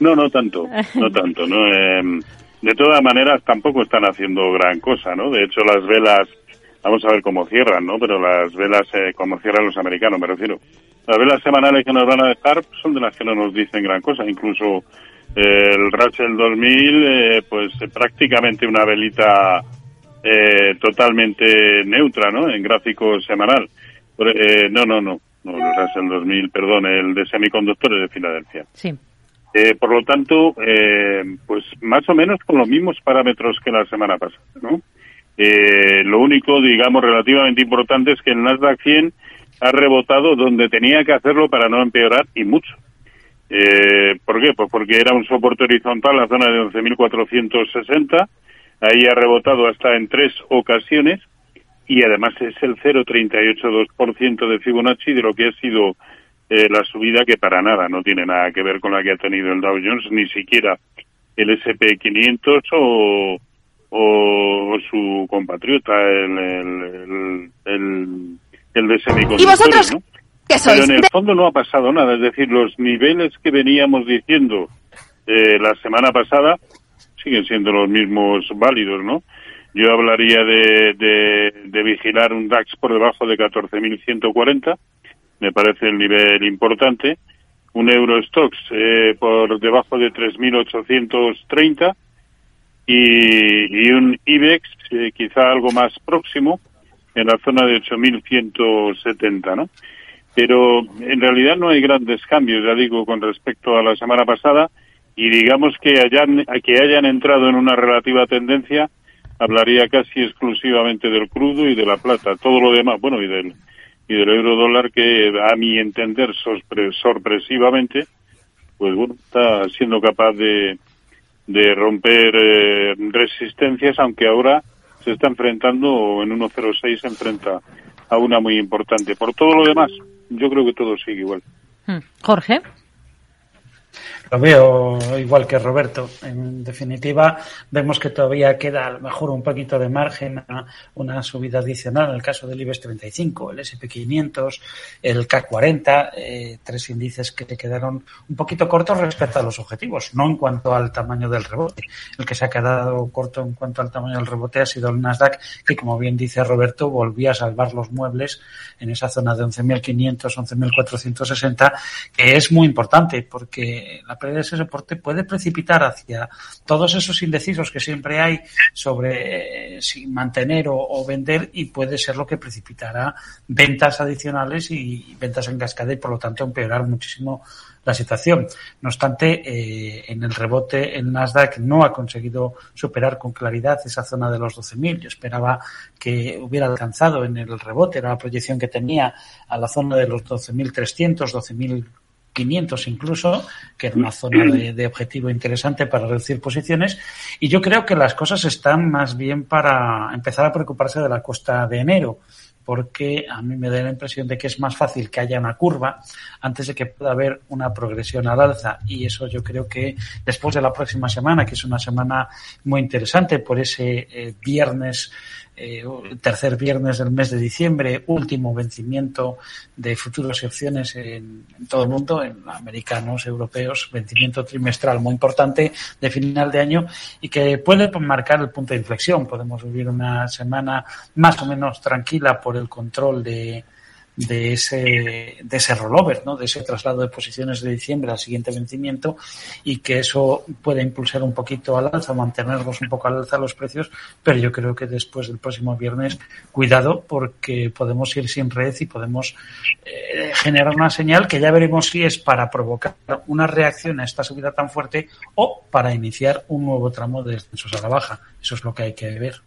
No, no tanto, no tanto. No, eh, de todas maneras, tampoco están haciendo gran cosa, ¿no? De hecho, las velas, vamos a ver cómo cierran, ¿no? Pero las velas, eh, como cierran los americanos, me refiero. Las velas semanales que nos van a dejar son de las que no nos dicen gran cosa. Incluso eh, el Russell 2000, eh, pues prácticamente una velita eh, totalmente neutra, ¿no? En gráfico semanal. Eh, no, no, no. No, el Russell 2000, perdón, el de semiconductores de Filadelfia. Sí. Eh, por lo tanto, eh, pues más o menos con los mismos parámetros que la semana pasada, ¿no? Eh, lo único, digamos, relativamente importante es que el Nasdaq 100 ha rebotado donde tenía que hacerlo para no empeorar y mucho. Eh, ¿Por qué? Pues porque era un soporte horizontal, la zona de 11.460, ahí ha rebotado hasta en tres ocasiones y además es el 0,382% de Fibonacci de lo que ha sido eh, la subida que para nada no tiene nada que ver con la que ha tenido el Dow Jones, ni siquiera el SP500 o, o su compatriota, el, el, el, el de semiconductores, ¿Y vosotros ¿no? qué sois? Pero en el fondo no ha pasado nada, es decir, los niveles que veníamos diciendo eh, la semana pasada siguen siendo los mismos válidos, ¿no? Yo hablaría de, de, de vigilar un DAX por debajo de 14.140, me parece el nivel importante. Un Eurostox eh, por debajo de 3.830 y, y un IBEX eh, quizá algo más próximo en la zona de 8.170, ¿no? Pero en realidad no hay grandes cambios, ya digo, con respecto a la semana pasada y digamos que hayan, que hayan entrado en una relativa tendencia, hablaría casi exclusivamente del crudo y de la plata. Todo lo demás, bueno, y del, y del euro dólar que a mi entender sorpre- sorpresivamente, pues bueno, está siendo capaz de, de romper eh, resistencias, aunque ahora se está enfrentando, en 1.06 se enfrenta a una muy importante. Por todo lo demás, yo creo que todo sigue igual. Hmm. Jorge. Lo veo igual que Roberto. En definitiva, vemos que todavía queda a lo mejor un poquito de margen a una subida adicional en el caso del IBEX 35, el SP500, el K40, eh, tres índices que quedaron un poquito cortos respecto a los objetivos, no en cuanto al tamaño del rebote. El que se ha quedado corto en cuanto al tamaño del rebote ha sido el Nasdaq, que como bien dice Roberto, volvía a salvar los muebles en esa zona de 11.500, 11.460, que es muy importante porque la de ese soporte puede precipitar hacia todos esos indecisos que siempre hay sobre eh, si mantener o, o vender y puede ser lo que precipitará ventas adicionales y ventas en cascada y por lo tanto empeorar muchísimo la situación. No obstante, eh, en el rebote el Nasdaq no ha conseguido superar con claridad esa zona de los 12.000. Yo esperaba que hubiera alcanzado en el rebote, era la proyección que tenía a la zona de los 12.300, 12.000 500 incluso, que era una zona de, objetivo interesante para reducir posiciones. Y yo creo que las cosas están más bien para empezar a preocuparse de la costa de enero, porque a mí me da la impresión de que es más fácil que haya una curva antes de que pueda haber una progresión al alza. Y eso yo creo que después de la próxima semana, que es una semana muy interesante por ese eh, viernes eh, tercer viernes del mes de diciembre, último vencimiento de futuros y opciones en, en, todo el mundo, en americanos, europeos, vencimiento trimestral muy importante de final de año y que puede marcar el punto de inflexión. Podemos vivir una semana más o menos tranquila por el control de, de ese, de ese rollover, ¿no? de ese traslado de posiciones de diciembre al siguiente vencimiento y que eso puede impulsar un poquito al alza, mantenerlos un poco al alza los precios, pero yo creo que después del próximo viernes, cuidado porque podemos ir sin red y podemos eh, generar una señal que ya veremos si es para provocar una reacción a esta subida tan fuerte o para iniciar un nuevo tramo de descensos a la baja. Eso es lo que hay que ver.